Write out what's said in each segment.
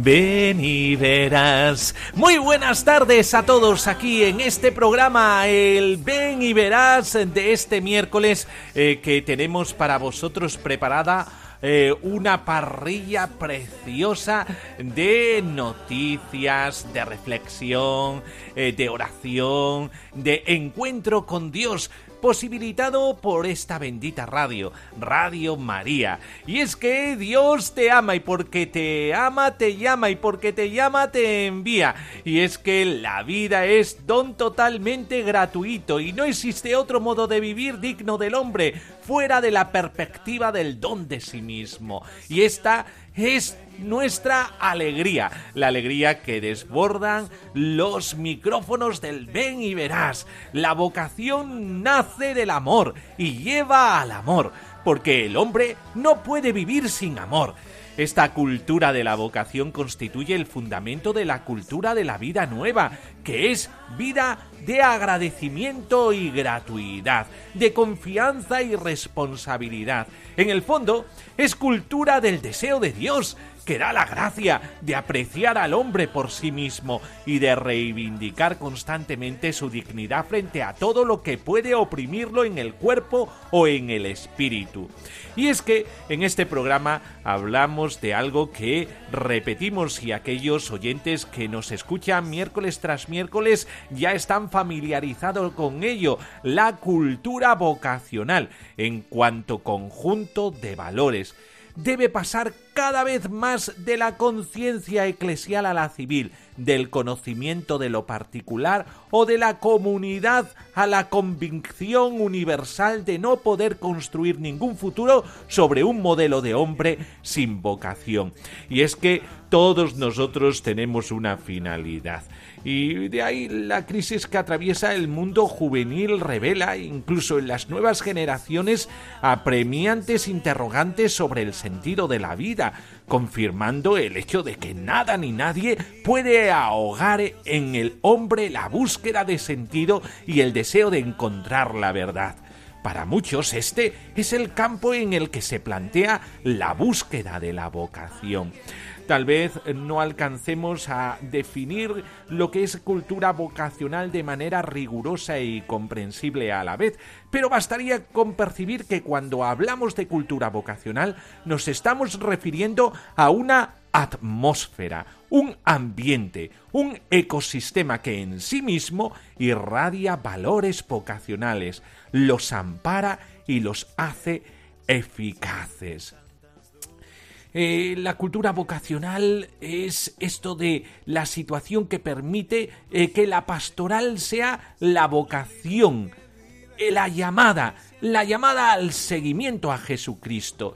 Ven y verás. Muy buenas tardes a todos aquí en este programa, el Ven y verás de este miércoles eh, que tenemos para vosotros preparada eh, una parrilla preciosa de noticias, de reflexión, eh, de oración, de encuentro con Dios posibilitado por esta bendita radio, Radio María. Y es que Dios te ama y porque te ama te llama y porque te llama te envía. Y es que la vida es don totalmente gratuito y no existe otro modo de vivir digno del hombre fuera de la perspectiva del don de sí mismo. Y esta es nuestra alegría, la alegría que desbordan los micrófonos del ven y verás. La vocación nace del amor y lleva al amor, porque el hombre no puede vivir sin amor. Esta cultura de la vocación constituye el fundamento de la cultura de la vida nueva, que es vida de agradecimiento y gratuidad, de confianza y responsabilidad. En el fondo, es cultura del deseo de Dios, que da la gracia de apreciar al hombre por sí mismo y de reivindicar constantemente su dignidad frente a todo lo que puede oprimirlo en el cuerpo o en el espíritu. Y es que en este programa hablamos de algo que repetimos y aquellos oyentes que nos escuchan miércoles tras miércoles ya están familiarizados con ello, la cultura vocacional en cuanto conjunto de valores debe pasar cada vez más de la conciencia eclesial a la civil, del conocimiento de lo particular o de la comunidad a la convicción universal de no poder construir ningún futuro sobre un modelo de hombre sin vocación. Y es que todos nosotros tenemos una finalidad. Y de ahí la crisis que atraviesa el mundo juvenil revela, incluso en las nuevas generaciones, apremiantes interrogantes sobre el sentido de la vida, confirmando el hecho de que nada ni nadie puede ahogar en el hombre la búsqueda de sentido y el deseo de encontrar la verdad. Para muchos este es el campo en el que se plantea la búsqueda de la vocación. Tal vez no alcancemos a definir lo que es cultura vocacional de manera rigurosa y comprensible a la vez, pero bastaría con percibir que cuando hablamos de cultura vocacional nos estamos refiriendo a una atmósfera, un ambiente, un ecosistema que en sí mismo irradia valores vocacionales, los ampara y los hace eficaces. Eh, la cultura vocacional es esto de la situación que permite eh, que la pastoral sea la vocación, eh, la llamada, la llamada al seguimiento a Jesucristo,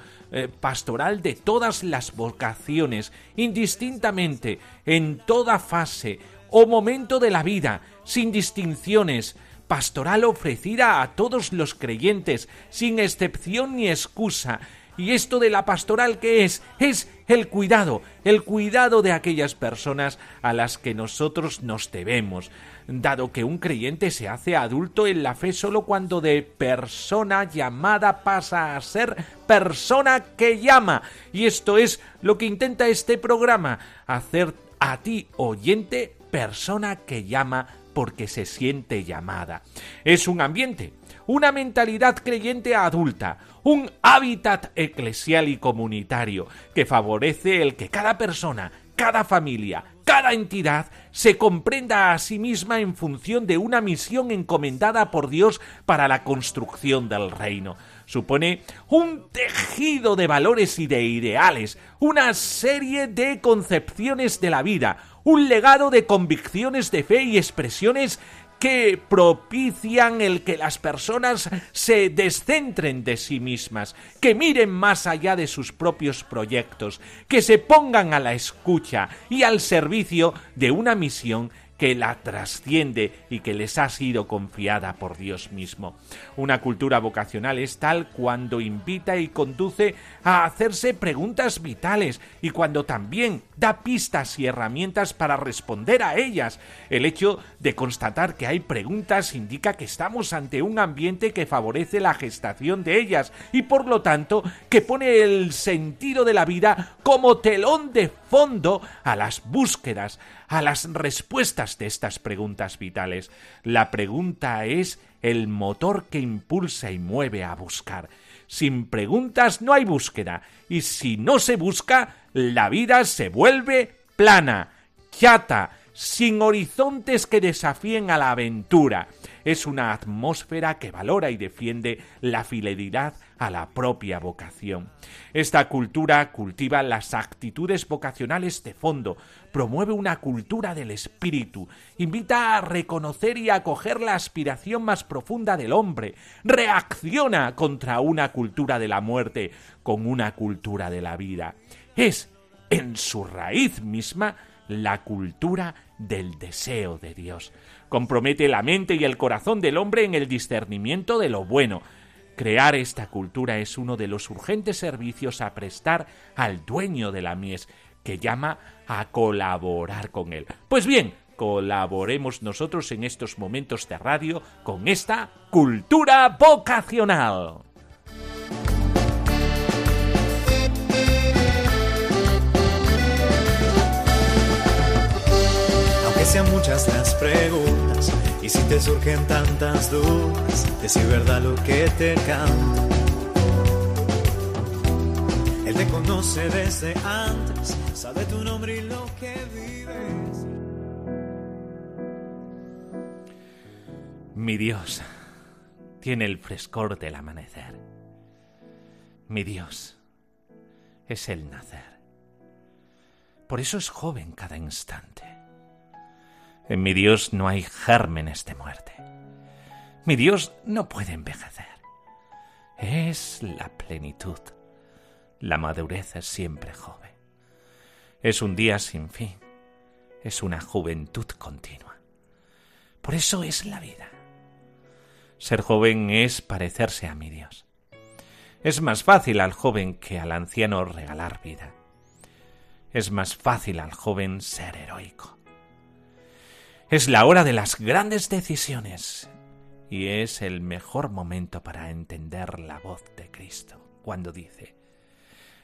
pastoral de todas las vocaciones, indistintamente, en toda fase o momento de la vida, sin distinciones, pastoral ofrecida a todos los creyentes, sin excepción ni excusa, y esto de la pastoral, ¿qué es? Es el cuidado, el cuidado de aquellas personas a las que nosotros nos debemos, dado que un creyente se hace adulto en la fe solo cuando de persona llamada pasa a ser persona que llama. Y esto es lo que intenta este programa, hacer a ti, oyente, persona que llama porque se siente llamada. Es un ambiente, una mentalidad creyente adulta, un hábitat eclesial y comunitario que favorece el que cada persona, cada familia, cada entidad se comprenda a sí misma en función de una misión encomendada por Dios para la construcción del reino. supone un tejido de valores y de ideales, una serie de concepciones de la vida, un legado de convicciones de fe y expresiones que propician el que las personas se descentren de sí mismas, que miren más allá de sus propios proyectos, que se pongan a la escucha y al servicio de una misión que la trasciende y que les ha sido confiada por Dios mismo. Una cultura vocacional es tal cuando invita y conduce a hacerse preguntas vitales y cuando también da pistas y herramientas para responder a ellas. El hecho de constatar que hay preguntas indica que estamos ante un ambiente que favorece la gestación de ellas y por lo tanto que pone el sentido de la vida como telón de fondo a las búsquedas, a las respuestas de estas preguntas vitales. La pregunta es el motor que impulsa y mueve a buscar. Sin preguntas no hay búsqueda, y si no se busca, la vida se vuelve plana, chata, sin horizontes que desafíen a la aventura. Es una atmósfera que valora y defiende la fidelidad a la propia vocación. Esta cultura cultiva las actitudes vocacionales de fondo, promueve una cultura del espíritu, invita a reconocer y acoger la aspiración más profunda del hombre, reacciona contra una cultura de la muerte con una cultura de la vida. Es, en su raíz misma, la cultura del deseo de Dios. Compromete la mente y el corazón del hombre en el discernimiento de lo bueno, Crear esta cultura es uno de los urgentes servicios a prestar al dueño de la mies, que llama a colaborar con él. Pues bien, colaboremos nosotros en estos momentos de radio con esta cultura vocacional. Sean muchas las preguntas, y si te surgen tantas dudas de si es verdad lo que te canto, Él te conoce desde antes, sabe tu nombre y lo que vives. Mi Dios tiene el frescor del amanecer. Mi Dios es el nacer. Por eso es joven cada instante. En mi Dios no hay gérmenes de muerte. Mi Dios no puede envejecer. Es la plenitud. La madurez es siempre joven. Es un día sin fin. Es una juventud continua. Por eso es la vida. Ser joven es parecerse a mi Dios. Es más fácil al joven que al anciano regalar vida. Es más fácil al joven ser heroico. Es la hora de las grandes decisiones y es el mejor momento para entender la voz de Cristo cuando dice,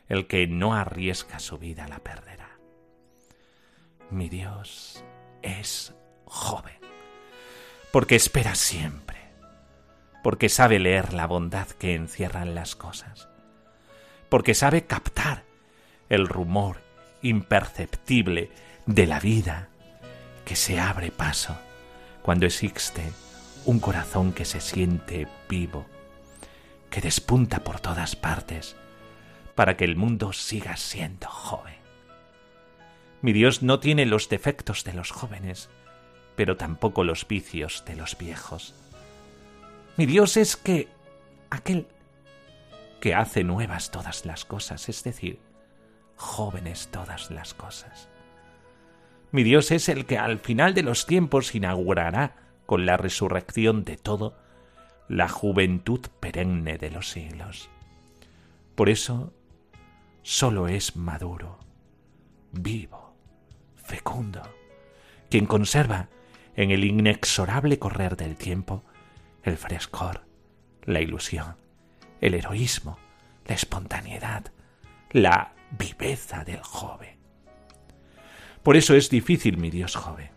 el que no arriesga su vida la perderá. Mi Dios es joven, porque espera siempre, porque sabe leer la bondad que encierran las cosas, porque sabe captar el rumor imperceptible de la vida que se abre paso cuando existe un corazón que se siente vivo, que despunta por todas partes para que el mundo siga siendo joven. Mi Dios no tiene los defectos de los jóvenes, pero tampoco los vicios de los viejos. Mi Dios es que aquel que hace nuevas todas las cosas, es decir, jóvenes todas las cosas. Mi Dios es el que al final de los tiempos inaugurará con la resurrección de todo la juventud perenne de los siglos. Por eso solo es maduro, vivo, fecundo, quien conserva en el inexorable correr del tiempo el frescor, la ilusión, el heroísmo, la espontaneidad, la viveza del joven. Por eso es difícil mi Dios joven,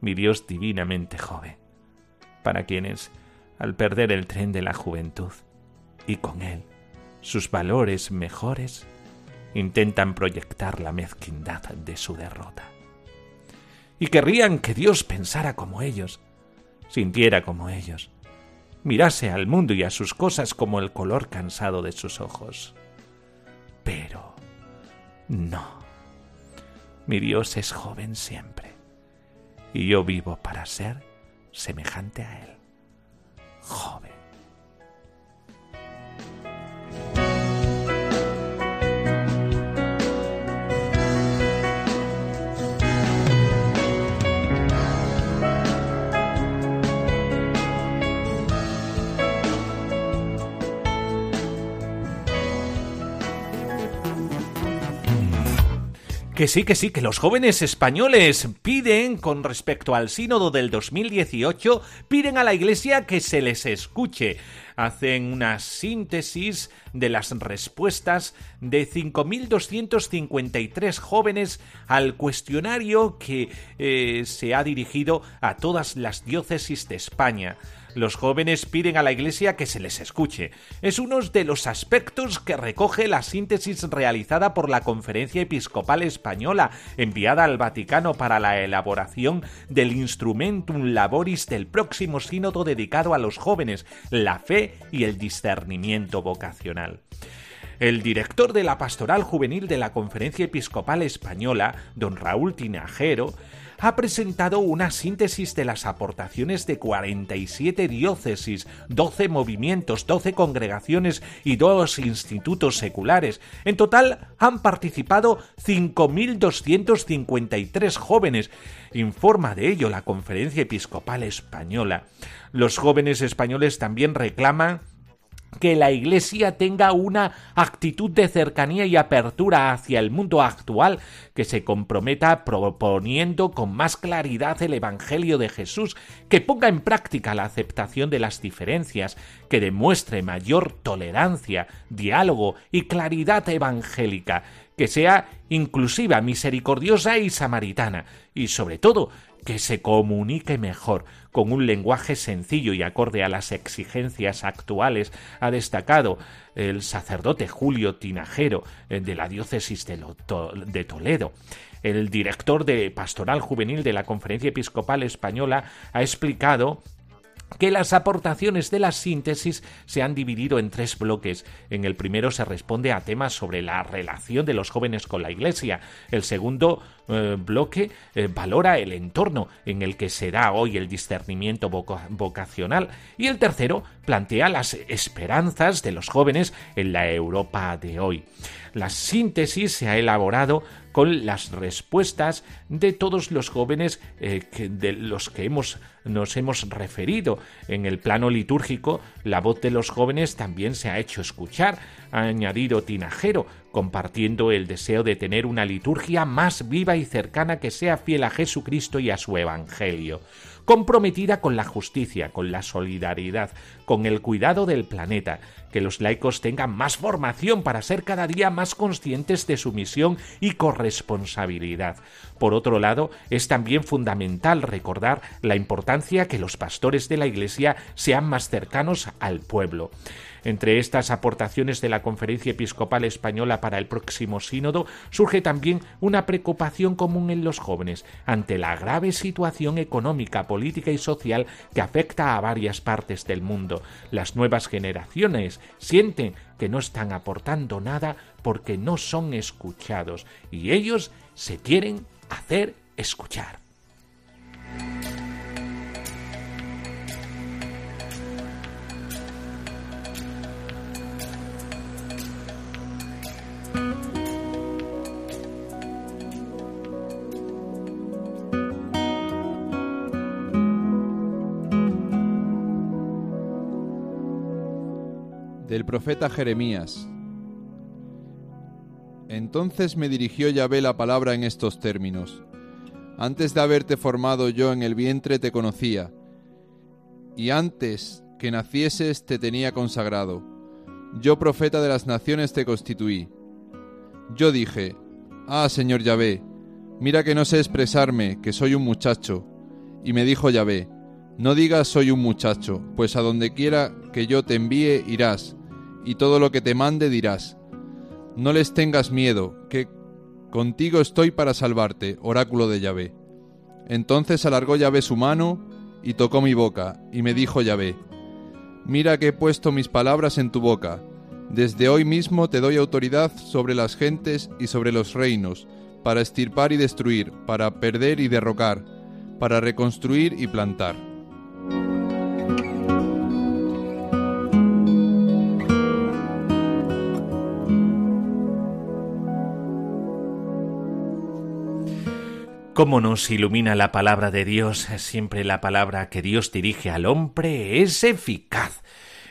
mi Dios divinamente joven, para quienes, al perder el tren de la juventud y con él sus valores mejores, intentan proyectar la mezquindad de su derrota. Y querrían que Dios pensara como ellos, sintiera como ellos, mirase al mundo y a sus cosas como el color cansado de sus ojos. Pero no. Mi Dios es joven siempre, y yo vivo para ser semejante a Él, joven. Que sí, que sí, que los jóvenes españoles piden, con respecto al sínodo del 2018, piden a la Iglesia que se les escuche. Hacen una síntesis de las respuestas de 5.253 jóvenes al cuestionario que eh, se ha dirigido a todas las diócesis de España. Los jóvenes piden a la Iglesia que se les escuche. Es uno de los aspectos que recoge la síntesis realizada por la Conferencia Episcopal Española, enviada al Vaticano para la elaboración del Instrumentum Laboris del próximo sínodo dedicado a los jóvenes, la fe y el discernimiento vocacional. El director de la Pastoral Juvenil de la Conferencia Episcopal Española, don Raúl Tinajero, ha presentado una síntesis de las aportaciones de 47 diócesis, 12 movimientos, 12 congregaciones y dos institutos seculares. En total han participado 5.253 jóvenes. Informa de ello la Conferencia Episcopal Española. Los jóvenes españoles también reclaman que la Iglesia tenga una actitud de cercanía y apertura hacia el mundo actual, que se comprometa proponiendo con más claridad el Evangelio de Jesús, que ponga en práctica la aceptación de las diferencias, que demuestre mayor tolerancia, diálogo y claridad evangélica, que sea inclusiva, misericordiosa y samaritana, y sobre todo que se comunique mejor, con un lenguaje sencillo y acorde a las exigencias actuales, ha destacado el sacerdote Julio Tinajero eh, de la diócesis de Toledo. El director de Pastoral Juvenil de la Conferencia Episcopal Española ha explicado que las aportaciones de la síntesis se han dividido en tres bloques. En el primero se responde a temas sobre la relación de los jóvenes con la Iglesia. El segundo eh, bloque eh, valora el entorno en el que se da hoy el discernimiento vocacional. Y el tercero plantea las esperanzas de los jóvenes en la Europa de hoy. La síntesis se ha elaborado con las respuestas de todos los jóvenes eh, de los que hemos, nos hemos referido. En el plano litúrgico, la voz de los jóvenes también se ha hecho escuchar, ha añadido Tinajero, compartiendo el deseo de tener una liturgia más viva y cercana que sea fiel a Jesucristo y a su Evangelio comprometida con la justicia, con la solidaridad, con el cuidado del planeta, que los laicos tengan más formación para ser cada día más conscientes de su misión y corresponsabilidad. Por otro lado, es también fundamental recordar la importancia que los pastores de la Iglesia sean más cercanos al pueblo. Entre estas aportaciones de la Conferencia Episcopal Española para el próximo sínodo surge también una preocupación común en los jóvenes ante la grave situación económica, política y social que afecta a varias partes del mundo. Las nuevas generaciones sienten que no están aportando nada porque no son escuchados y ellos se quieren hacer escuchar. Profeta Jeremías. Entonces me dirigió Yahvé la palabra en estos términos. Antes de haberte formado yo en el vientre te conocía, y antes que nacieses te tenía consagrado. Yo profeta de las naciones te constituí. Yo dije, Ah, Señor Yahvé, mira que no sé expresarme, que soy un muchacho. Y me dijo Yahvé, No digas soy un muchacho, pues a donde quiera que yo te envíe irás, y todo lo que te mande dirás. No les tengas miedo, que contigo estoy para salvarte, oráculo de Yahvé. Entonces alargó Yahvé su mano y tocó mi boca, y me dijo Yahvé, Mira que he puesto mis palabras en tu boca. Desde hoy mismo te doy autoridad sobre las gentes y sobre los reinos, para estirpar y destruir, para perder y derrocar, para reconstruir y plantar. Cómo nos ilumina la palabra de Dios, siempre la palabra que Dios dirige al hombre es eficaz.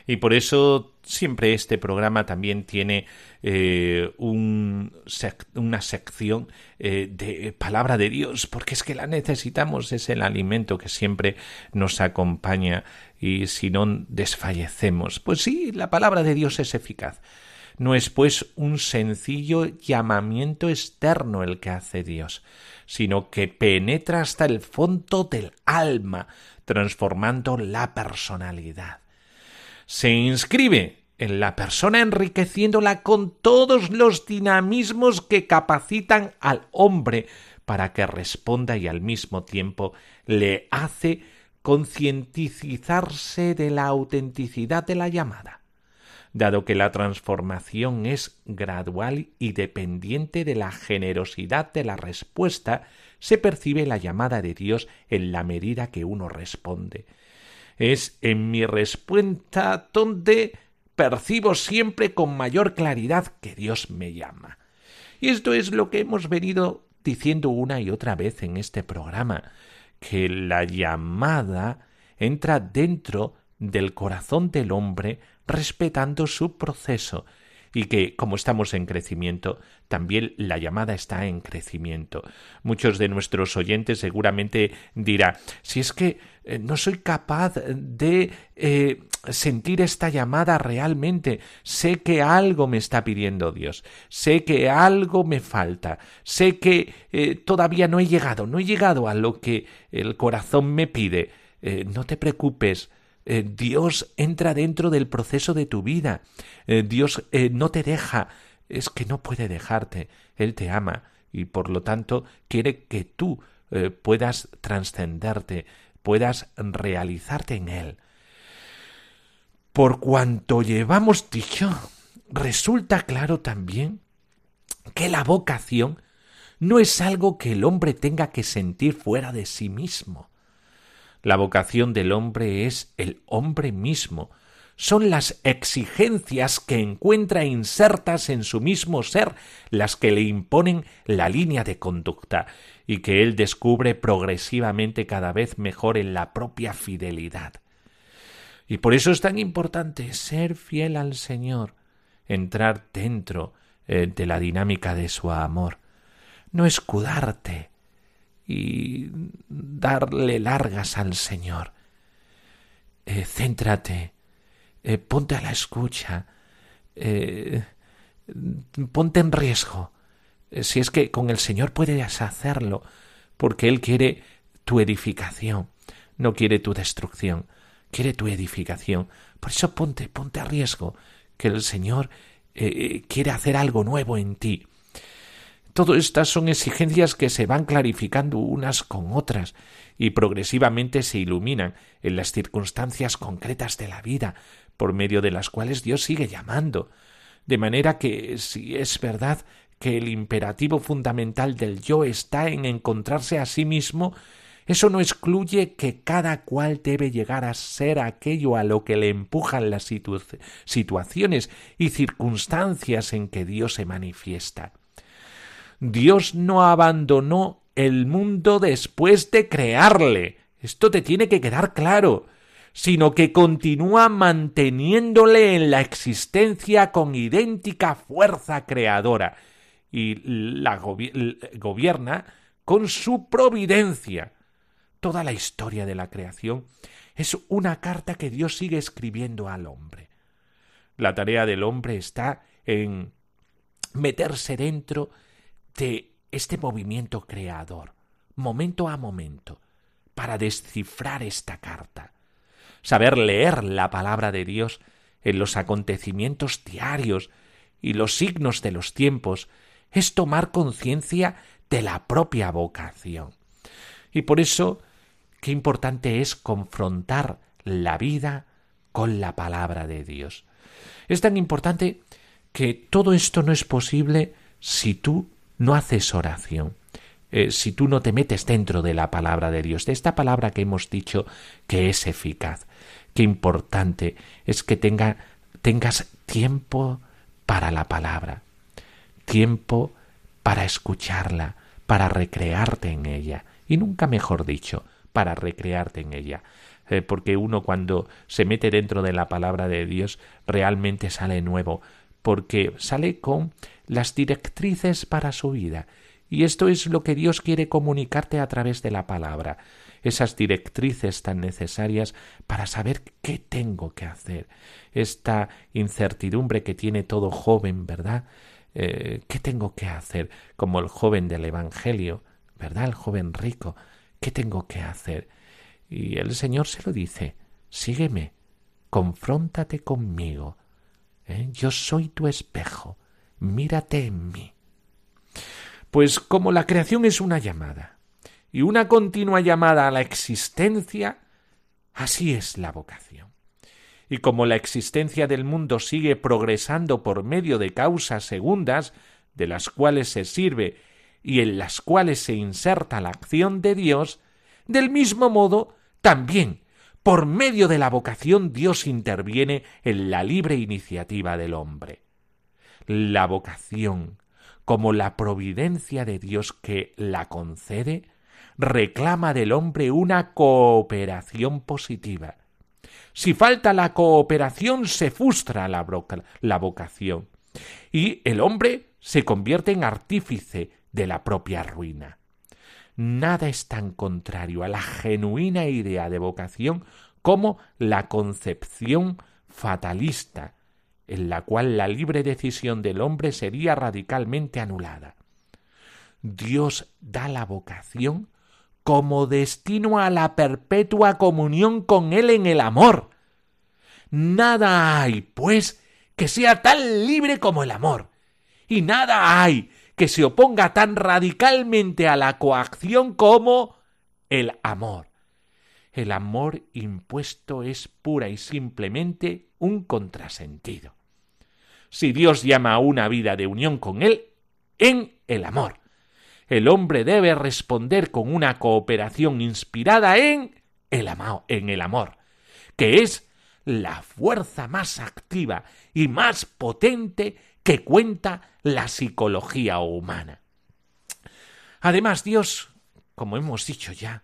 Y por eso siempre este programa también tiene eh, una sección eh, de palabra de Dios, porque es que la necesitamos, es el alimento que siempre nos acompaña y si no desfallecemos. Pues sí, la palabra de Dios es eficaz. No es pues un sencillo llamamiento externo el que hace Dios, sino que penetra hasta el fondo del alma, transformando la personalidad. Se inscribe en la persona enriqueciéndola con todos los dinamismos que capacitan al hombre para que responda y al mismo tiempo le hace concientizarse de la autenticidad de la llamada dado que la transformación es gradual y dependiente de la generosidad de la respuesta, se percibe la llamada de Dios en la medida que uno responde. Es en mi respuesta donde percibo siempre con mayor claridad que Dios me llama. Y esto es lo que hemos venido diciendo una y otra vez en este programa, que la llamada entra dentro del corazón del hombre respetando su proceso y que, como estamos en crecimiento, también la llamada está en crecimiento. Muchos de nuestros oyentes seguramente dirán, si es que eh, no soy capaz de eh, sentir esta llamada realmente, sé que algo me está pidiendo Dios, sé que algo me falta, sé que eh, todavía no he llegado, no he llegado a lo que el corazón me pide. no te preocupes, eh, Dios entra dentro del proceso de tu vida. Eh, Dios eh, no te deja. Es que no puede dejarte. Él te ama y por lo tanto quiere que tú puedas trascenderte, puedas realizarte en Él. Por cuanto llevamos dicho, resulta claro también que la vocación no es algo que el hombre tenga que sentir fuera de sí mismo. La vocación del hombre es el hombre mismo, son las exigencias que encuentra insertas en su mismo ser las que le imponen la línea de conducta y que él descubre progresivamente cada vez mejor en la propia fidelidad. Y por eso es tan importante ser fiel al Señor, entrar dentro eh, de la dinámica de su amor, no escudarte, y darle largas al Señor. Eh, céntrate, eh, ponte a la escucha, eh, ponte en riesgo. si es que con el Señor puedes hacerlo, porque Él quiere tu edificación, no quiere tu destrucción, quiere tu edificación. Por eso ponte, ponte a riesgo, que el Señor quiere hacer algo nuevo en ti. Todas estas son exigencias que se van clarificando unas con otras y progresivamente se iluminan en las circunstancias concretas de la vida, por medio de las cuales Dios sigue llamando. De manera que, si es verdad que el imperativo fundamental del yo está en encontrarse a sí mismo, eso no excluye que cada cual debe llegar a ser aquello a lo que le empujan las situaciones y circunstancias en que Dios se manifiesta. Dios no abandonó el mundo después de crearle. Esto te tiene que quedar claro sino que continúa manteniéndole en la existencia con idéntica fuerza creadora y la gobierna con su providencia. Toda la historia de la creación es una carta que Dios sigue escribiendo al hombre. La tarea del hombre está en meterse dentro de este movimiento creador, momento a momento, para descifrar esta carta, saber leer la palabra de Dios en los acontecimientos diarios y los signos de los tiempos, es tomar conciencia de la propia vocación. Y por eso, qué importante es confrontar la vida con la palabra de Dios. Es tan importante que todo esto no es posible si tú no haces oración, eh, si tú no te metes dentro de la palabra de Dios, de esta palabra que hemos dicho que es eficaz. Qué importante es que tenga, tengas tiempo para la palabra, tiempo para escucharla, para recrearte en ella, y nunca mejor dicho, para recrearte en ella. Eh, porque uno cuando se mete dentro de la palabra de Dios realmente sale nuevo, porque sale con las directrices para su vida. Y esto es lo que Dios quiere comunicarte a través de la palabra, esas directrices tan necesarias para saber qué tengo que hacer. Esta incertidumbre que tiene todo joven, ¿verdad? Eh, ¿Qué tengo que hacer? Como el joven del Evangelio, ¿verdad? El joven rico. ¿Qué tengo que hacer? Y el Señor se lo dice, sígueme, confróntate conmigo. ¿Eh? Yo soy tu espejo, mírate en mí. Pues como la creación es una llamada, y una continua llamada a la existencia, así es la vocación. Y como la existencia del mundo sigue progresando por medio de causas segundas, de las cuales se sirve y en las cuales se inserta la acción de Dios, del mismo modo también, por medio de la vocación, Dios interviene en la libre iniciativa del hombre. La vocación, como la providencia de Dios que la concede, reclama del hombre una cooperación positiva. Si falta la cooperación, se frustra la, la vocación y el hombre se convierte en artífice de la propia ruina. Nada es tan contrario a la genuina idea de vocación como la concepción fatalista, en la cual la libre decisión del hombre sería radicalmente anulada. Dios da la vocación como destino a la perpetua comunión con Él en el amor. Nada hay, pues, que sea tan libre como el amor, y nada hay que se oponga tan radicalmente a la coacción como el amor. El amor impuesto es pura y simplemente un contrasentido. Si Dios llama a una vida de unión con Él, en el amor. El hombre debe responder con una cooperación inspirada en el, en el amor, que es la fuerza más activa y más potente que cuenta la psicología humana. Además, Dios, como hemos dicho ya,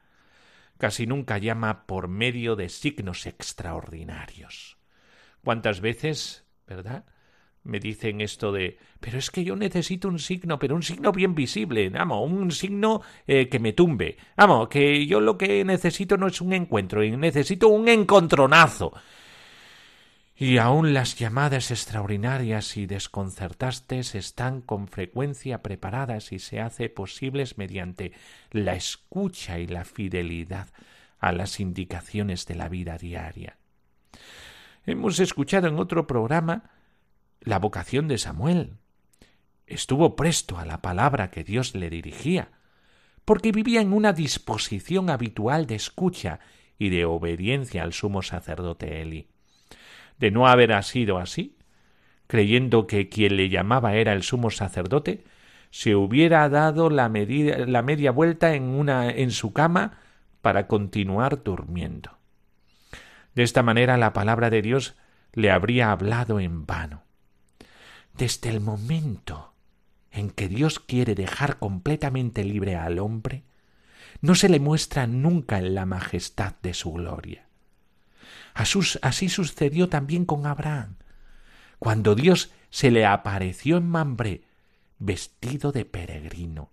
casi nunca llama por medio de signos extraordinarios. ¿Cuántas veces, verdad? Me dicen esto de, pero es que yo necesito un signo, pero un signo bien visible, vamos, un signo eh, que me tumbe. Vamos, que yo lo que necesito no es un encuentro, necesito un encontronazo. Y aun las llamadas extraordinarias y desconcertastes están con frecuencia preparadas y se hace posibles mediante la escucha y la fidelidad a las indicaciones de la vida diaria. Hemos escuchado en otro programa la vocación de Samuel. Estuvo presto a la palabra que Dios le dirigía, porque vivía en una disposición habitual de escucha y de obediencia al sumo sacerdote Eli de no haber sido así, creyendo que quien le llamaba era el sumo sacerdote, se hubiera dado la, media vuelta en, en su cama para continuar durmiendo. De esta manera la palabra de Dios le habría hablado en vano. Desde el momento en que Dios quiere dejar completamente libre al hombre, no se le muestra nunca en la majestad de su gloria. Así sucedió también con Abraham, cuando Dios se le apareció en Mambré, vestido de peregrino.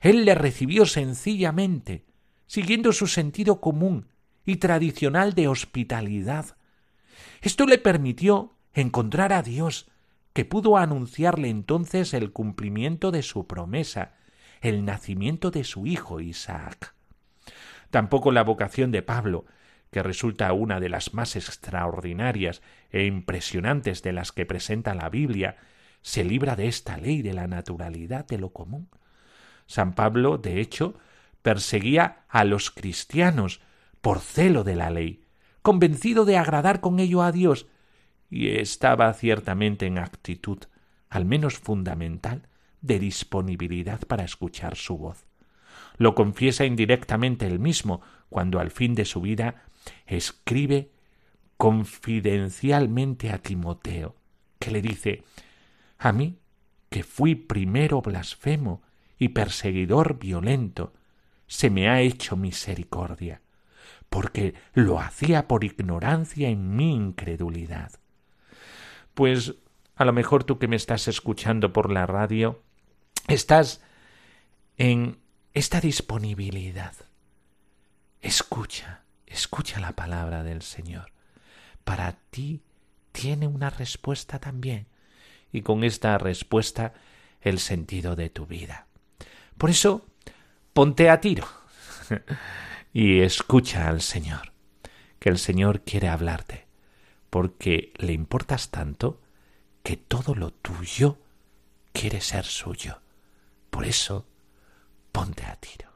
Él le recibió sencillamente, siguiendo su sentido común y tradicional de hospitalidad. Esto le permitió encontrar a Dios, que pudo anunciarle entonces el cumplimiento de su promesa, el nacimiento de su hijo Isaac. Tampoco la vocación de Pablo que resulta una de las más extraordinarias e impresionantes de las que presenta la Biblia, se libra de esta ley de la naturalidad de lo común. San Pablo, de hecho, perseguía a los cristianos por celo de la ley, convencido de agradar con ello a Dios, y estaba ciertamente en actitud, al menos fundamental, de disponibilidad para escuchar su voz. Lo confiesa indirectamente él mismo cuando al fin de su vida escribe confidencialmente a Timoteo, que le dice A mí, que fui primero blasfemo y perseguidor violento, se me ha hecho misericordia, porque lo hacía por ignorancia en mi incredulidad. Pues a lo mejor tú que me estás escuchando por la radio, estás en esta disponibilidad. Escucha, escucha la palabra del Señor. Para ti tiene una respuesta también, y con esta respuesta el sentido de tu vida. Por eso, ponte a tiro y escucha al Señor, que el Señor quiere hablarte, porque le importas tanto que todo lo tuyo quiere ser suyo. Por eso, ponte a tiro.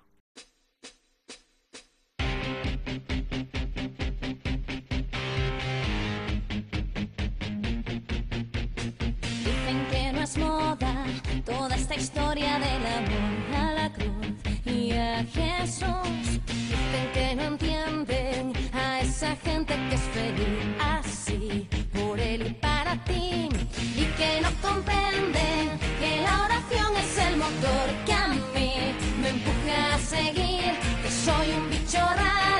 Toda esta historia del amor a la cruz y a Jesús. Dicen que no entienden a esa gente que es feliz así por él y para ti y que no comprenden que la oración es el motor que a mí me empuja a seguir, que soy un bicho raro,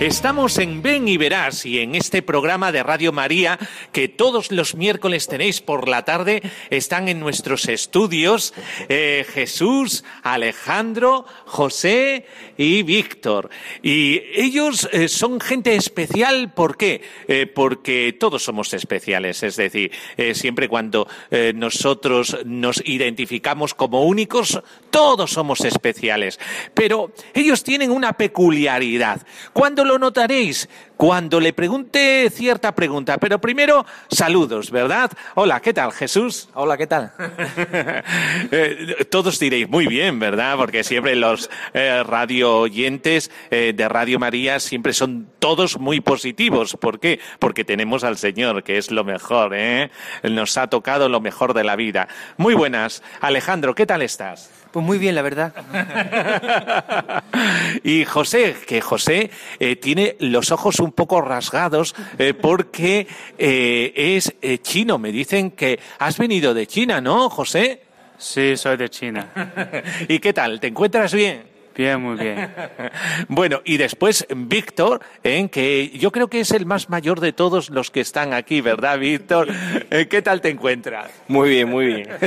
Estamos en Ven y Verás y en este programa de Radio María que todos los miércoles tenéis por la tarde están en nuestros estudios eh, Jesús, Alejandro, José y Víctor. Y ellos eh, son gente especial, ¿por qué? Eh, porque todos somos especiales, es decir, siempre cuando nosotros nos identificamos como únicos, todos somos especiales. Pero ellos tienen una peculiaridad. Cuando lo notaréis cuando le pregunte cierta pregunta. Pero primero, saludos, ¿verdad? Hola, ¿qué tal, Jesús? Hola, ¿qué tal? Eh, todos diréis muy bien, ¿verdad? Porque siempre los eh, radio oyentes eh, de Radio María siempre son todos muy positivos. ¿Por qué? Porque tenemos al Señor, que es lo mejor, ¿eh? Nos ha tocado lo mejor de la vida. Muy buenas. Alejandro, ¿qué tal estás? Pues muy bien, la verdad. y José, que José eh, tiene los ojos un poco rasgados eh, porque eh, es eh, chino. Me dicen que has venido de China, ¿no, José? Sí, soy de China. ¿Y qué tal? ¿Te encuentras bien? Bien, muy bien. Bueno, y después Víctor, ¿eh? que yo creo que es el más mayor de todos los que están aquí, ¿verdad, Víctor? Eh, ¿Qué tal te encuentras? Muy bien, muy bien.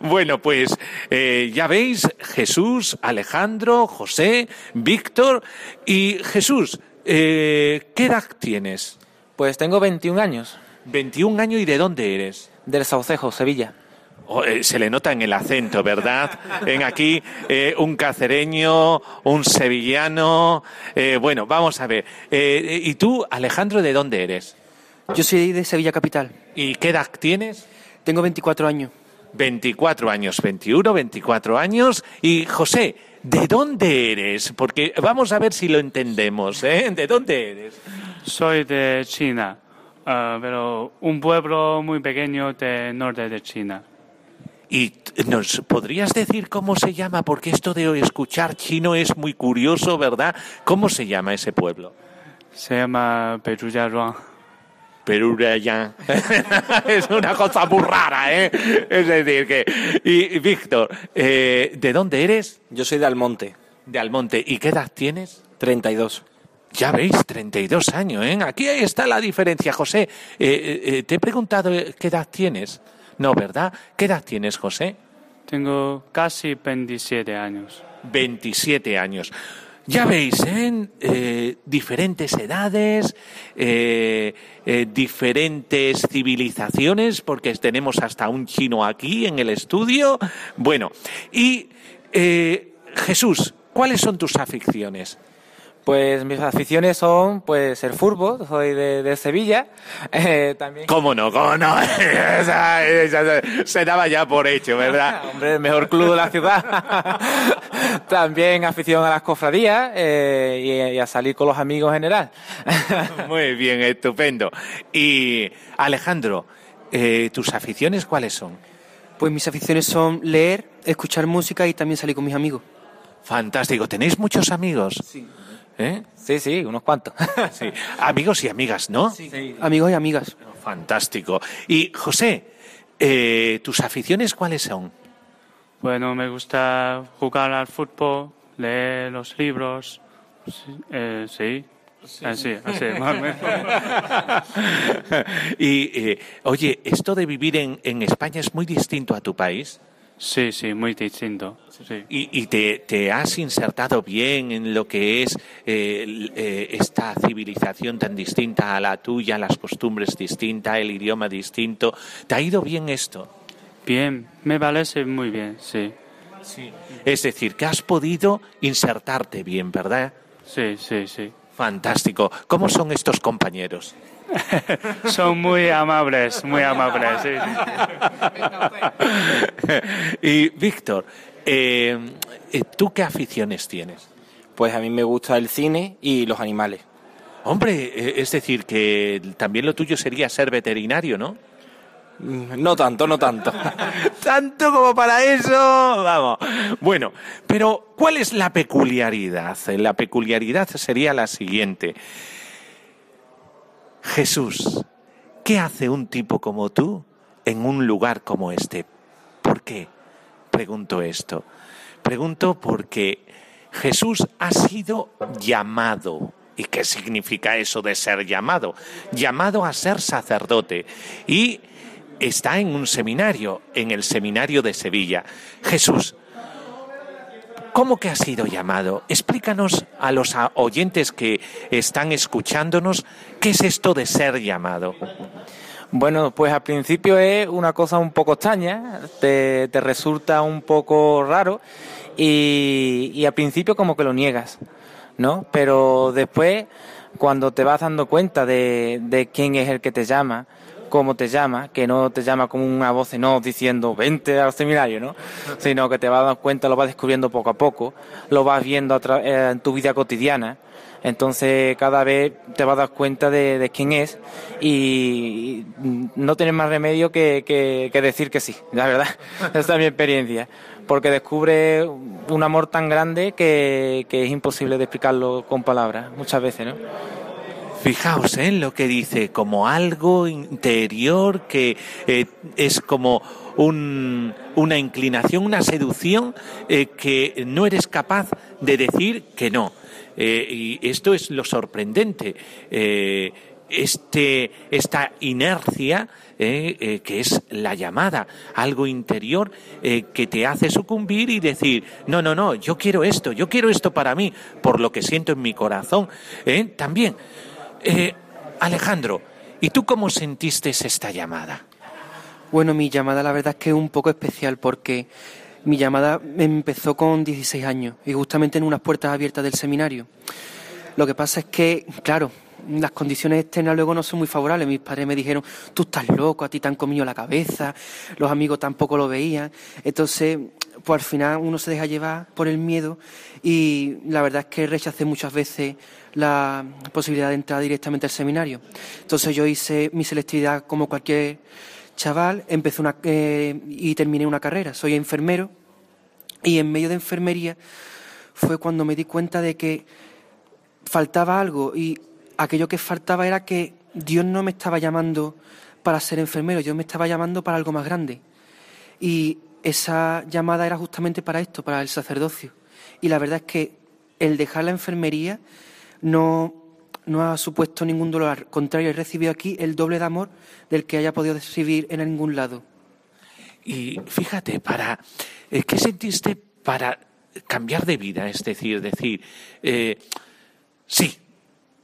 Bueno, pues eh, ya veis, Jesús, Alejandro, José, Víctor y Jesús, eh, ¿qué edad tienes? Pues tengo 21 años, 21 años y de dónde eres? del Saucejo, Sevilla. Oh, eh, se le nota en el acento, ¿verdad? En aquí eh, un cacereño, un sevillano. eh, bueno, vamos a ver. Eh, ¿Y tú, Alejandro, de dónde eres? Yo soy de Sevilla Capital. ¿Y qué edad tienes? Tengo 24 años. 24 años, 21, 24 años. Y José, ¿de dónde eres? Porque vamos a ver si lo entendemos, ¿eh? ¿De dónde eres? Soy de China, ah, pero un pueblo muy pequeño del norte de China. ¿Y nos podrías decir cómo se llama? Porque esto de escuchar chino es muy curioso, ¿verdad? ¿Cómo se llama ese pueblo? Se llama de allá. es una cosa muy rara, ¿eh? Es decir, que... Y, y Víctor, eh, ¿de dónde eres? Yo soy de Almonte, De Almonte. ¿Y qué edad tienes? 32. Ya veis, 32 años, ¿eh? Aquí está la diferencia, José. Eh, eh, te he preguntado qué edad tienes. No, ¿verdad? ¿Qué edad tienes, José? Tengo casi 27 años. 27 años. Ya veis, ¿eh? Eh, diferentes edades, eh, eh, diferentes civilizaciones, porque tenemos hasta un chino aquí en el estudio. Bueno, y Jesús, ¿cuáles son tus aficiones? Pues mis aficiones son pues el fútbol, soy de, de Sevilla. Eh, también, ¿Cómo no? ¿Cómo no? Esa- esa- se daba ya por hecho, ¿verdad? hombre, el mejor club de la ciudad. también afición a las cofradías eh, y, y a salir con los amigos en general. Muy bien, estupendo. Y Alejandro, eh, ¿tus aficiones cuáles son? pues mis aficiones son leer, escuchar música y también salir con mis amigos. Fantástico. ¿Tenéis muchos amigos? Sí. ¿Eh? Sí, sí, unos cuantos. Sí. Amigos y amigas, ¿no? Amigos y amigas. Fantástico. Y José, eh, ¿tus aficiones cuáles son? Bueno, me gusta jugar al fútbol, leer los libros. Sí, eh, sí. Así, así, más o menos. y, eh, oye, esto de vivir en, en España es muy distinto a tu país. Sí, sí, muy distinto. Sí. ¿Y, y te, te has insertado bien en lo que es eh, eh, esta civilización tan distinta a la tuya, las costumbres distintas, el idioma distinto? ¿Te ha ido bien esto? Bien, me parece muy bien, sí. Es decir, que has podido insertarte bien, ¿verdad? Sí, sí, sí. Fantástico. ¿Cómo son estos compañeros? Son muy amables, muy amables, sí, sí. y Víctor, eh, eh, ¿tú qué aficiones tienes? Pues a mí me gusta el cine y los animales. Hombre, eh, es decir, que también lo tuyo sería ser veterinario, ¿no? Mm, No tanto, no tanto. Tanto como para eso, vamos. Bueno, pero ¿cuál es la peculiaridad? La peculiaridad sería la siguiente. Jesús, ¿qué hace un tipo como tú en un lugar como este? ¿Por qué? Pregunto esto. Pregunto porque Jesús ha sido llamado. ¿Y qué significa eso de ser llamado? Llamado a ser sacerdote. Y está en un seminario, en el seminario de Sevilla. Jesús, ¿cómo que ha sido llamado? Explícanos a los oyentes que están escuchándonos qué es esto de ser llamado. Bueno, pues al principio es una cosa un poco extraña, te, te resulta un poco raro y, y al principio como que lo niegas. ¿no? Pero después, cuando te vas dando cuenta de, de quién es el que te llama, cómo te llama, que no te llama como una voz en off diciendo vente al seminario, ¿no? Sino que te vas dando cuenta, lo vas descubriendo poco a poco, lo vas viendo a tra- eh, en tu vida cotidiana. Entonces cada vez te vas a dar cuenta de, de quién es y no tienes más remedio que, que- que decir que sí, la verdad. Esta es mi experiencia. Porque descubre un amor tan grande que, que es imposible de explicarlo con palabras, muchas veces, ¿no? Fijaos en lo que dice, como algo interior que eh, es como un- una inclinación, una seducción eh, que no eres capaz de decir que no. Eh, y esto es lo sorprendente. Eh, este, esta inercia eh, eh, que es la llamada, algo interior eh, que te hace sucumbir y decir, no, no, no, yo quiero esto, yo quiero esto para mí, por lo que siento en mi corazón. Eh, También, eh, Alejandro, ¿y tú cómo sentiste esta llamada? Bueno, mi llamada la verdad es que es un poco especial porque mi llamada empezó con 16 años y justamente en unas puertas abiertas del seminario. Lo que pasa es que, claro, las condiciones externas luego no son muy favorables. Mis padres me dijeron, tú estás loco, a ti te han comido la cabeza, los amigos tampoco lo veían. Entonces, pues al final uno se deja llevar por el miedo y la verdad es que rechacé muchas veces la posibilidad de entrar directamente al seminario. Entonces yo hice mi selectividad como cualquier chaval, empecé una, eh, y terminé una carrera. Soy enfermero y en medio de enfermería fue cuando me di cuenta de que faltaba algo y aquello que faltaba era que Dios no me estaba llamando para ser enfermero, Dios me estaba llamando para algo más grande. Y esa llamada era justamente para esto, para el sacerdocio. Y la verdad es que el dejar la enfermería no, no ha supuesto ningún dolor. Al contrario, he recibido aquí el doble de amor del que haya podido recibir en ningún lado. Y fíjate, para eh, ¿qué sentiste para cambiar de vida? Es decir, decir, eh, sí,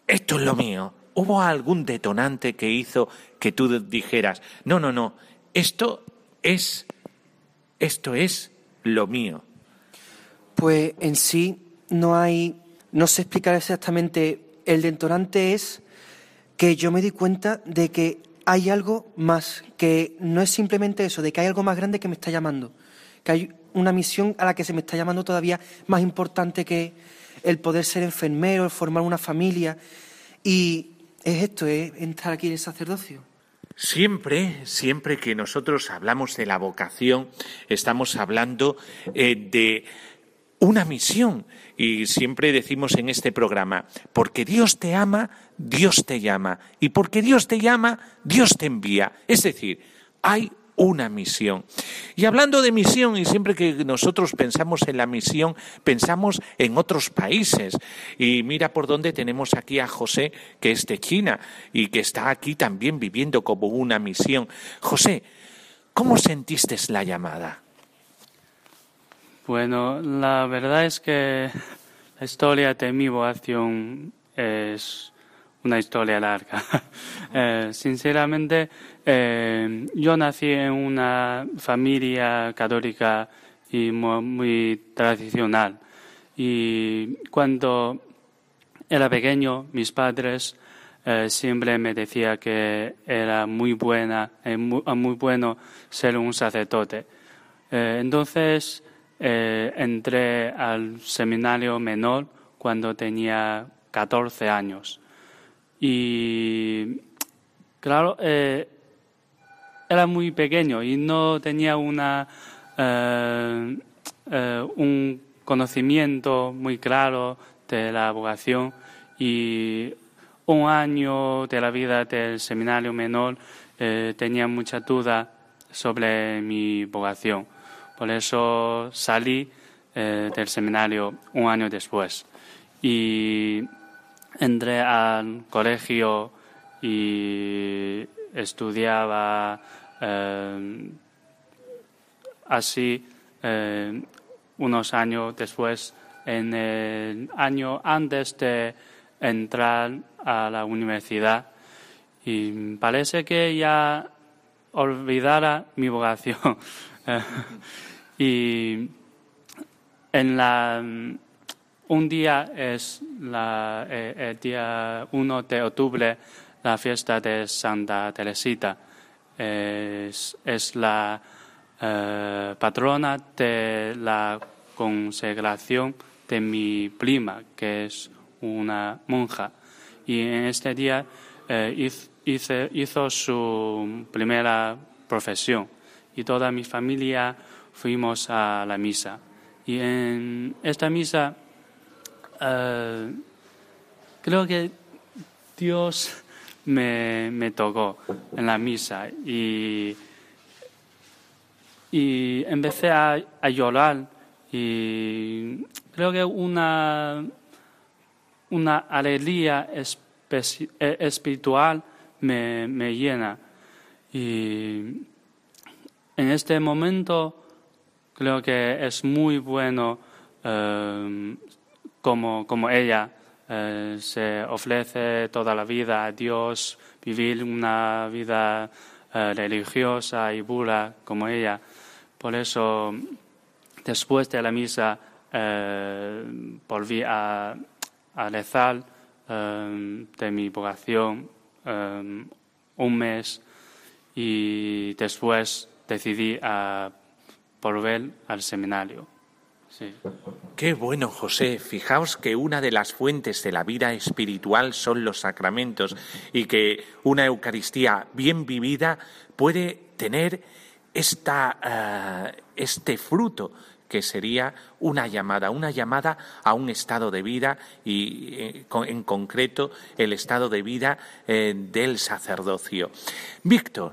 esto es lo mío. ¿Hubo algún detonante que hizo que tú dijeras, no, no, no, esto es, esto es lo mío? Pues en sí no hay, no sé explicar exactamente. El detonante es que yo me di cuenta de que hay algo más, que no es simplemente eso, de que hay algo más grande que me está llamando, que hay una misión a la que se me está llamando todavía más importante que el poder ser enfermero, el formar una familia. Y es esto, es entrar aquí en el sacerdocio. Siempre, siempre que nosotros hablamos de la vocación, estamos hablando eh, de una misión. Y siempre decimos en este programa, porque Dios te ama, Dios te llama. Y porque Dios te llama, Dios te envía. Es decir, hay una misión. Y hablando de misión, y siempre que nosotros pensamos en la misión, pensamos en otros países. Y mira por dónde tenemos aquí a José, que es de China y que está aquí también viviendo como una misión. José, ¿cómo sentiste la llamada? Bueno, la verdad es que la historia de mi vocación es una historia larga. Eh, sinceramente, eh, yo nací en una familia católica y mu- muy, tradicional. Y cuando era pequeño, mis padres eh, siempre me decían que era muy buena, muy, muy bueno ser un sacerdote. Entonces entré al seminario menor cuando tenía 14 años. Y claro, eh, era muy pequeño y no tenía una, eh, eh, un conocimiento muy claro de la vocación y un año de la vida del seminario menor eh, tenía mucha duda sobre mi vocación. Por eso salí eh, del seminario un año después y entré al colegio y estudiaba eh, así eh, unos años después, en el año antes de entrar a la universidad. Y parece que ya olvidara mi vocación. y en la un día es eh, el día 1 de octubre, la fiesta de Santa Teresita. Es, la eh, patrona de la consagración de mi prima, que es una monja. Y en este día eh, hizo su primera profesión y toda mi familia fuimos a la misa. Y en esta misa eh, creo que Dios me, me, tocó en la misa y, y empecé a, llorar y creo que una, una alegría e, espiritual me, me llena. Y en este momento creo que es muy bueno eh, como, como ella eh, se ofrece toda la vida a Dios, vivir una vida eh, religiosa y pura como ella. Por eso, después de la misa, volví a, a rezar de mi vocación un mes y después decidí a volver al seminario. Qué bueno, José. Fijaos que una de las fuentes de la vida espiritual son los sacramentos y que una Eucaristía bien vivida puede tener esta, eh, este fruto que sería una llamada, una llamada a un estado de vida y eh, en concreto el estado de vida eh, del sacerdocio. Víctor,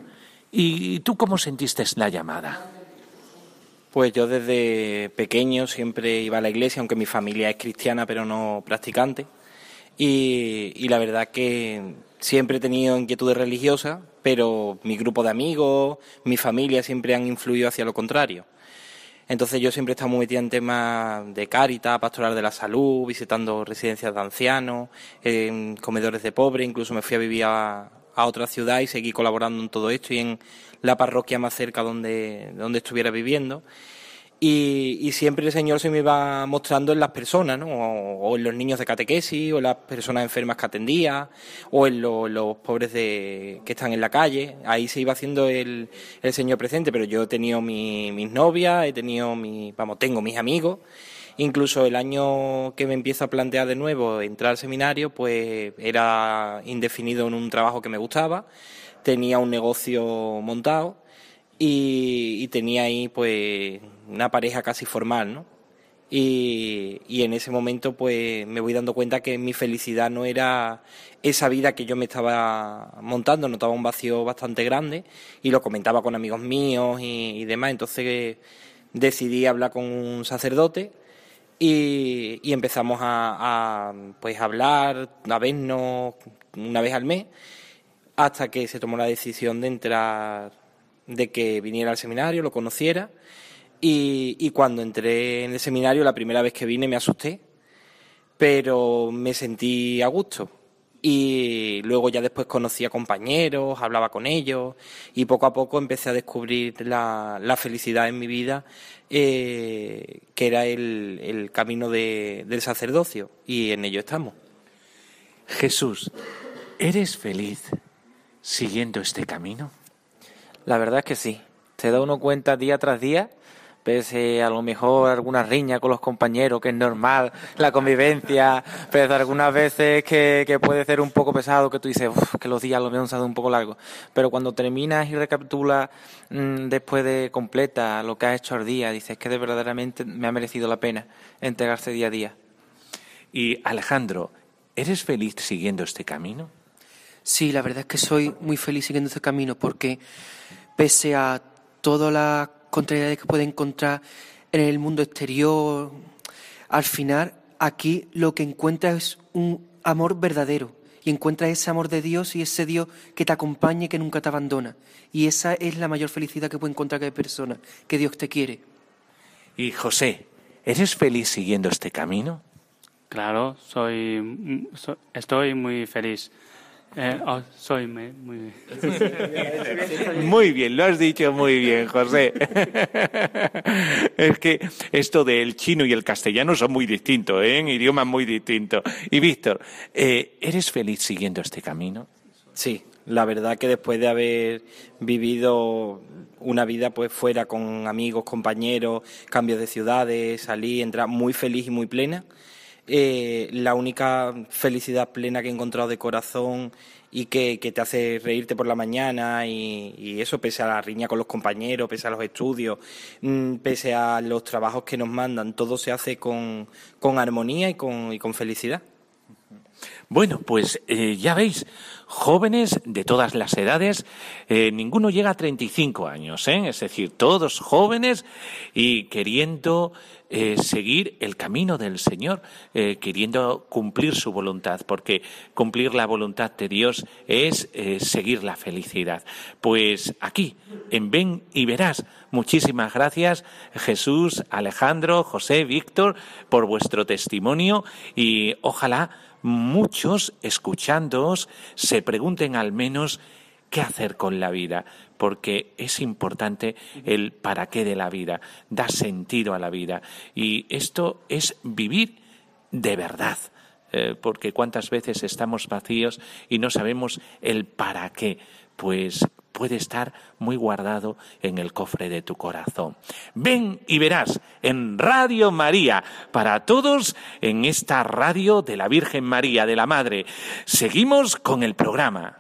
¿y tú cómo sentiste la llamada? Pues yo desde pequeño siempre iba a la iglesia, aunque mi familia es cristiana pero no practicante. Y, la verdad que siempre he tenido inquietudes religiosas, pero mi grupo de amigos, mi familia siempre han influido hacia lo contrario. Entonces yo siempre he estado muy metido en temas de cárita, pastoral de la salud, visitando residencias de ancianos, en comedores de pobres, incluso me fui a vivir a, a otra ciudad y seguí colaborando en todo esto y en la parroquia más cerca donde, donde estuviera viviendo. Y, siempre el Señor se me iba mostrando en las personas, ¿no? o, en los niños de catequesis, o las personas enfermas que atendía, o en los pobres de, que están en la calle. Ahí se iba haciendo el, el Señor presente, pero yo he tenido mis novias, he tenido mi, vamos, tengo mis amigos. Incluso el año que me empiezo a plantear de nuevo entrar al seminario, pues era indefinido en un trabajo que me gustaba tenía un negocio montado y, tenía ahí pues una pareja casi formal, ¿no? Y, en ese momento pues me voy dando cuenta que mi felicidad no era esa vida que yo me estaba montando, notaba un vacío bastante grande y lo comentaba con amigos míos y, demás, entonces decidí hablar con un sacerdote y, empezamos a, a, pues hablar, a vernos una vez al mes hasta que se tomó la decisión de entrar, de que viniera al seminario, lo conociera. Y, cuando entré en el seminario, la primera vez que vine me asusté, pero me sentí a gusto. Y luego ya después conocí a compañeros, hablaba con ellos y poco a poco empecé a descubrir la, felicidad en mi vida, eh, que era el, el camino de, del sacerdocio y en ello estamos. Jesús, ¿eres feliz? siguiendo este camino? La verdad es que sí. Se da uno cuenta día tras día, pese a lo mejor alguna riña con los compañeros, que es normal, la convivencia, pero algunas veces que, puede ser un poco pesado, que tú dices que los días los han sido un poco largos. Pero cuando terminas y recapitulas mm, después de completa lo que has hecho al día, dices que de verdaderamente me ha merecido la pena entregarse día a día. Y Alejandro, ¿eres feliz siguiendo este camino? Sí, la verdad es que soy muy feliz siguiendo este camino porque pese a todas las contrariedades que puede encontrar en el mundo exterior, al final aquí lo que encuentra es un amor verdadero y encuentra ese amor de Dios y ese Dios que te acompaña y que nunca te abandona. Y esa es la mayor felicidad que puede encontrar cada persona, que Dios te quiere. Y José, ¿eres feliz siguiendo este camino? Claro, soy, estoy muy feliz Eh, oh, soy me- muy bien. Muy bien, lo has dicho muy bien, José. Es que esto del chino y el castellano son muy distintos, ¿eh? En idiomas muy distintos. Y Víctor, eh, ¿eres feliz siguiendo este camino? Sí, la verdad que después de haber vivido una vida pues fuera con amigos, compañeros, cambios de ciudades, salí, entrar muy feliz y muy plena. Eh, la única felicidad plena que he encontrado de corazón y que, que te hace reírte por la mañana y, eso pese a la riña con los compañeros, pese a los estudios, mm, pese a los trabajos que nos mandan, todo se hace con, con armonía y con, y con felicidad. Bueno, pues eh, ya veis, jóvenes de todas las edades, eh, ninguno llega a 35 años, ¿eh? es decir, todos jóvenes y queriendo seguir el camino del Señor, queriendo cumplir su voluntad, porque cumplir la voluntad de Dios es seguir la felicidad. Pues aquí, en Ven y Verás, muchísimas gracias Jesús, Alejandro, José, Víctor, por vuestro testimonio y ojalá muchos escuchándoos se pregunten al menos qué hacer con la vida, porque es importante el para qué de la vida, da sentido a la vida. Y esto es vivir de verdad, eh, porque cuántas veces estamos vacíos y no sabemos el para qué, pues puede estar muy guardado en el cofre de tu corazón. Ven y verás en Radio María, para todos en esta radio de la Virgen María, de la Madre. Seguimos con el programa.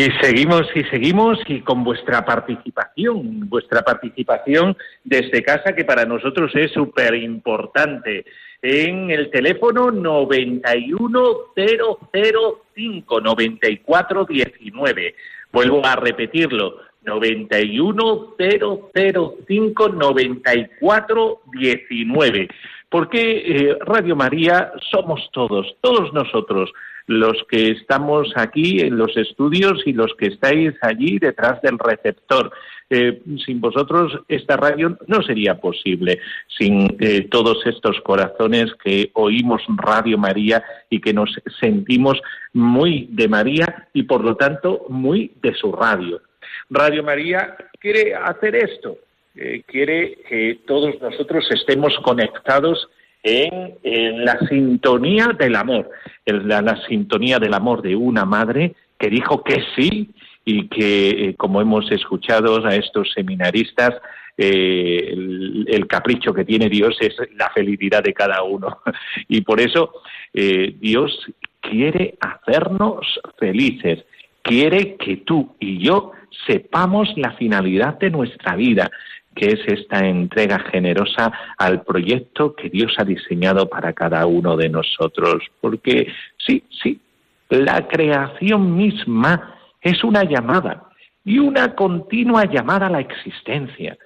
Y seguimos y seguimos y con vuestra participación, vuestra participación desde casa que para nosotros es súper importante. En el teléfono 910059419. Vuelvo a repetirlo, 910059419. Porque eh, Radio María somos todos, todos nosotros los que estamos aquí en los estudios y los que estáis allí detrás del receptor. Eh, sin vosotros esta radio no sería posible, sin eh, todos estos corazones que oímos Radio María y que nos sentimos muy de María y por lo tanto muy de su radio. Radio María quiere hacer esto, eh, quiere que todos nosotros estemos conectados en, la sintonía del amor, en la, sintonía del amor de una madre que dijo que sí y que, eh, como hemos escuchado a estos seminaristas, eh, el, capricho que tiene Dios es la felicidad de cada uno. Y por eso Dios quiere hacernos felices, quiere que tú y yo sepamos la finalidad de nuestra vida, que es esta entrega generosa al proyecto que Dios ha diseñado para cada uno de nosotros. Porque sí, sí, la creación misma es una llamada y una continua llamada a la existencia.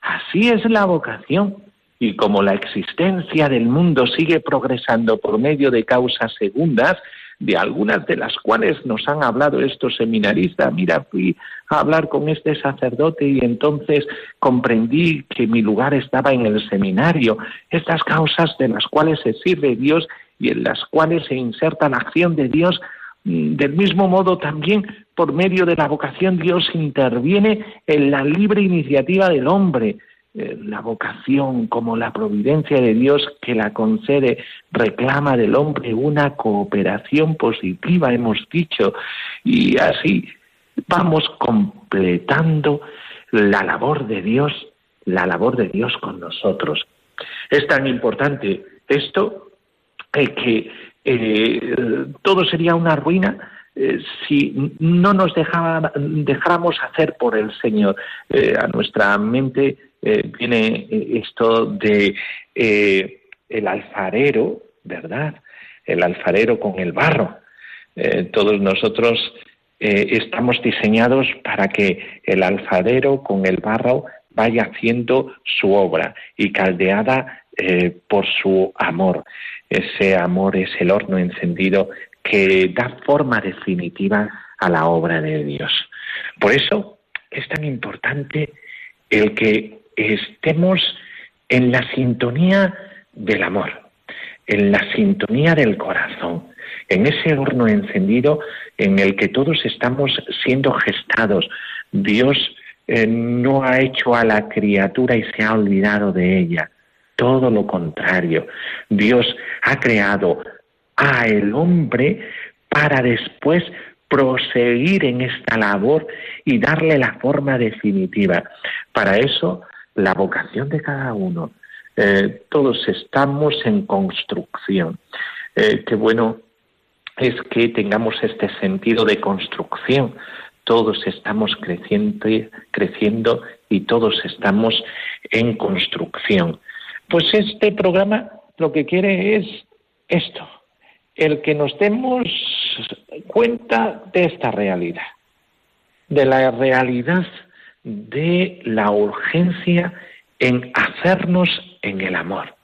Así es la vocación. Y como la existencia del mundo sigue progresando por medio de causas segundas, de algunas de las cuales nos han hablado estos seminaristas. Mira, fui a hablar con este sacerdote y entonces comprendí que mi lugar estaba en el seminario. Estas causas de las cuales se sirve Dios y en las cuales se inserta la acción de Dios, mm, del mismo modo también por medio de la vocación Dios interviene en la libre iniciativa del hombre eh, la vocación como la providencia de Dios que la concede reclama del hombre una cooperación positiva, hemos dicho, y así vamos completando la labor de Dios, la labor de Dios con nosotros. Es tan importante esto eh, que eh, todo sería una ruina eh, si no nos dejaba, dejáramos hacer por el Señor. Eh, a nuestra mente eh, viene esto de el alfarero, ¿verdad? El alfarero con el barro. Todos nosotros estamos diseñados para que el alfarero con el barro vaya haciendo su obra y caldeada por su amor. Ese amor es el horno encendido que da forma definitiva a la obra de Dios. Por eso es tan importante el que estemos en la sintonía del amor, en la sintonía del corazón, en ese horno encendido en el que todos estamos siendo gestados. Dios eh, no ha hecho a la criatura y se ha olvidado de ella. Todo lo contrario. Dios ha creado a el hombre para después proseguir en esta labor y darle la forma definitiva. Para eso, la vocación de cada uno. Eh, todos estamos en construcción. Eh, qué bueno es que tengamos este sentido de construcción. Todos estamos creciendo, creciendo y todos estamos en construcción. Pues este programa lo que quiere es esto, el que nos demos cuenta de esta realidad, de la realidad de la urgencia en hacernos en el amor,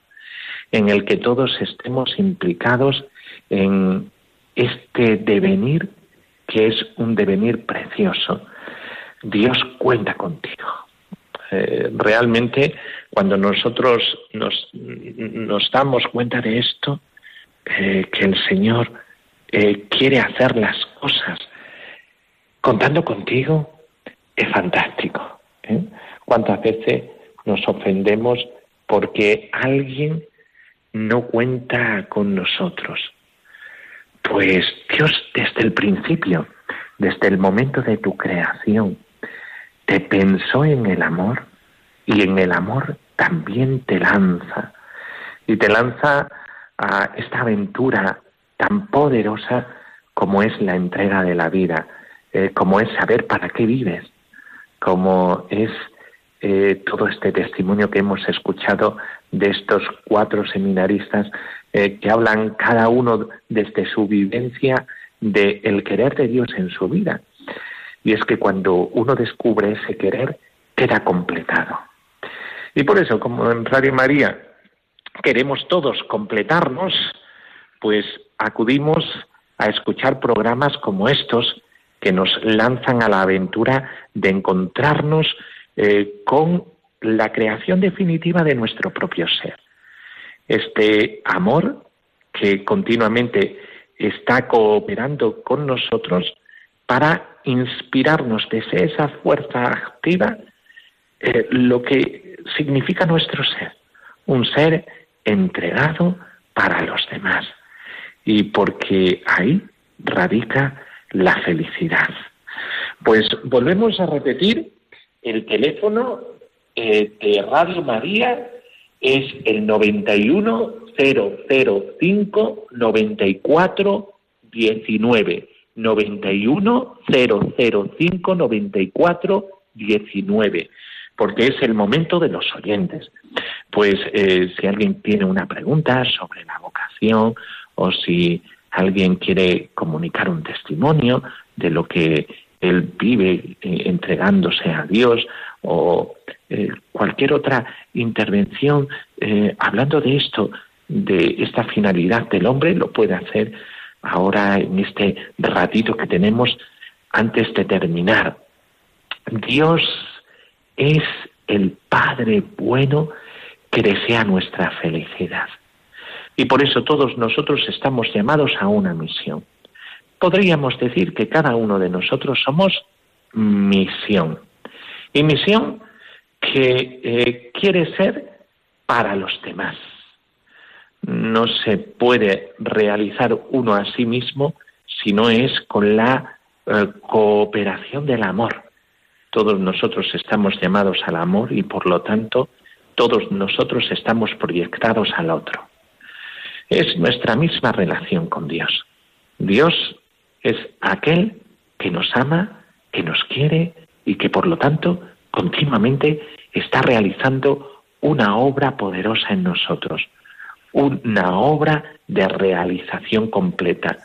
en el que todos estemos implicados en este devenir que es un devenir precioso. Dios cuenta contigo. Eh, realmente, cuando nosotros nos, damos cuenta de esto, eh, que el Señor eh, quiere hacer las cosas contando contigo, es fantástico. ¿Cuántas veces nos ofendemos porque alguien no cuenta con nosotros? Pues Dios desde el principio, desde el momento de tu creación, te pensó en el amor y en el amor también te lanza. Y te lanza a esta aventura tan poderosa como es la entrega de la vida, eh, como es saber para qué vives, como es eh, todo este testimonio que hemos escuchado de estos cuatro seminaristas eh, que hablan cada uno desde su vivencia del el querer de Dios en su vida. Y es que cuando uno descubre ese querer, queda completado. Y por eso, como en Radio María queremos todos completarnos, pues acudimos a escuchar programas como estos que nos lanzan a la aventura de encontrarnos eh, con la creación definitiva de nuestro propio ser. Este amor que continuamente está cooperando con nosotros para inspirarnos desde esa fuerza activa eh, lo que significa nuestro ser, un ser entregado para los demás y porque ahí radica la felicidad. Pues volvemos a repetir el teléfono eh, de Radio María es el 91005 94 19. 91005 94 19 porque es el momento de los oyentes. Pues eh, si alguien tiene una pregunta sobre la vocación o si alguien quiere comunicar un testimonio de lo que él vive eh, entregándose a Dios o eh, cualquier otra intervención hablando de esto, de esta finalidad del hombre, lo puede hacer ahora en este ratito que tenemos antes de terminar. Dios es el Padre bueno que desea nuestra felicidad. Y por eso todos nosotros estamos llamados a una misión. Podríamos decir que cada uno de nosotros somos misión. Y misión que eh, quiere ser para los demás. No se puede realizar uno a sí mismo si no es con la eh, cooperación del amor. Todos nosotros estamos llamados al amor y por lo tanto todos nosotros estamos proyectados al otro. Es nuestra misma relación con Dios. Dios es aquel que nos ama, que nos quiere y que por lo tanto continuamente está realizando una obra poderosa en nosotros, una obra de realización completa.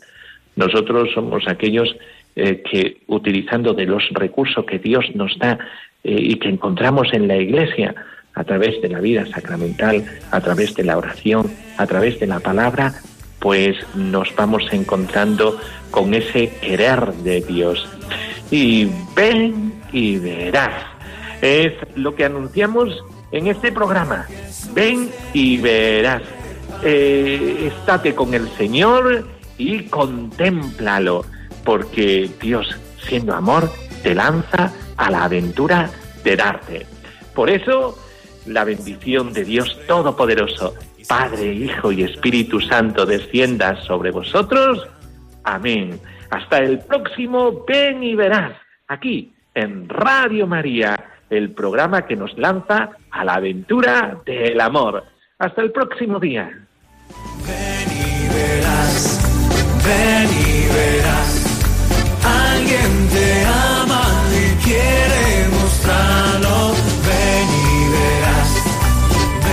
Nosotros somos aquellos eh, que, utilizando de los recursos que Dios nos da eh, y que encontramos en la Iglesia, a través de la vida sacramental, a través de la oración, a través de la palabra, pues nos vamos encontrando con ese querer de Dios. Y ven y verás. Es lo que anunciamos en este programa. Ven y verás. Eh, estate con el Señor y contémplalo, porque Dios, siendo amor, te lanza a la aventura de darte. Por eso, la bendición de Dios Todopoderoso, Padre, Hijo y Espíritu Santo, descienda sobre vosotros. Amén. Hasta el próximo Ven y Verás, aquí en Radio María, el programa que nos lanza a la aventura del amor. Hasta el próximo día. Ven y verás, ven y verás. Alguien te ama y quiere mostrarlo.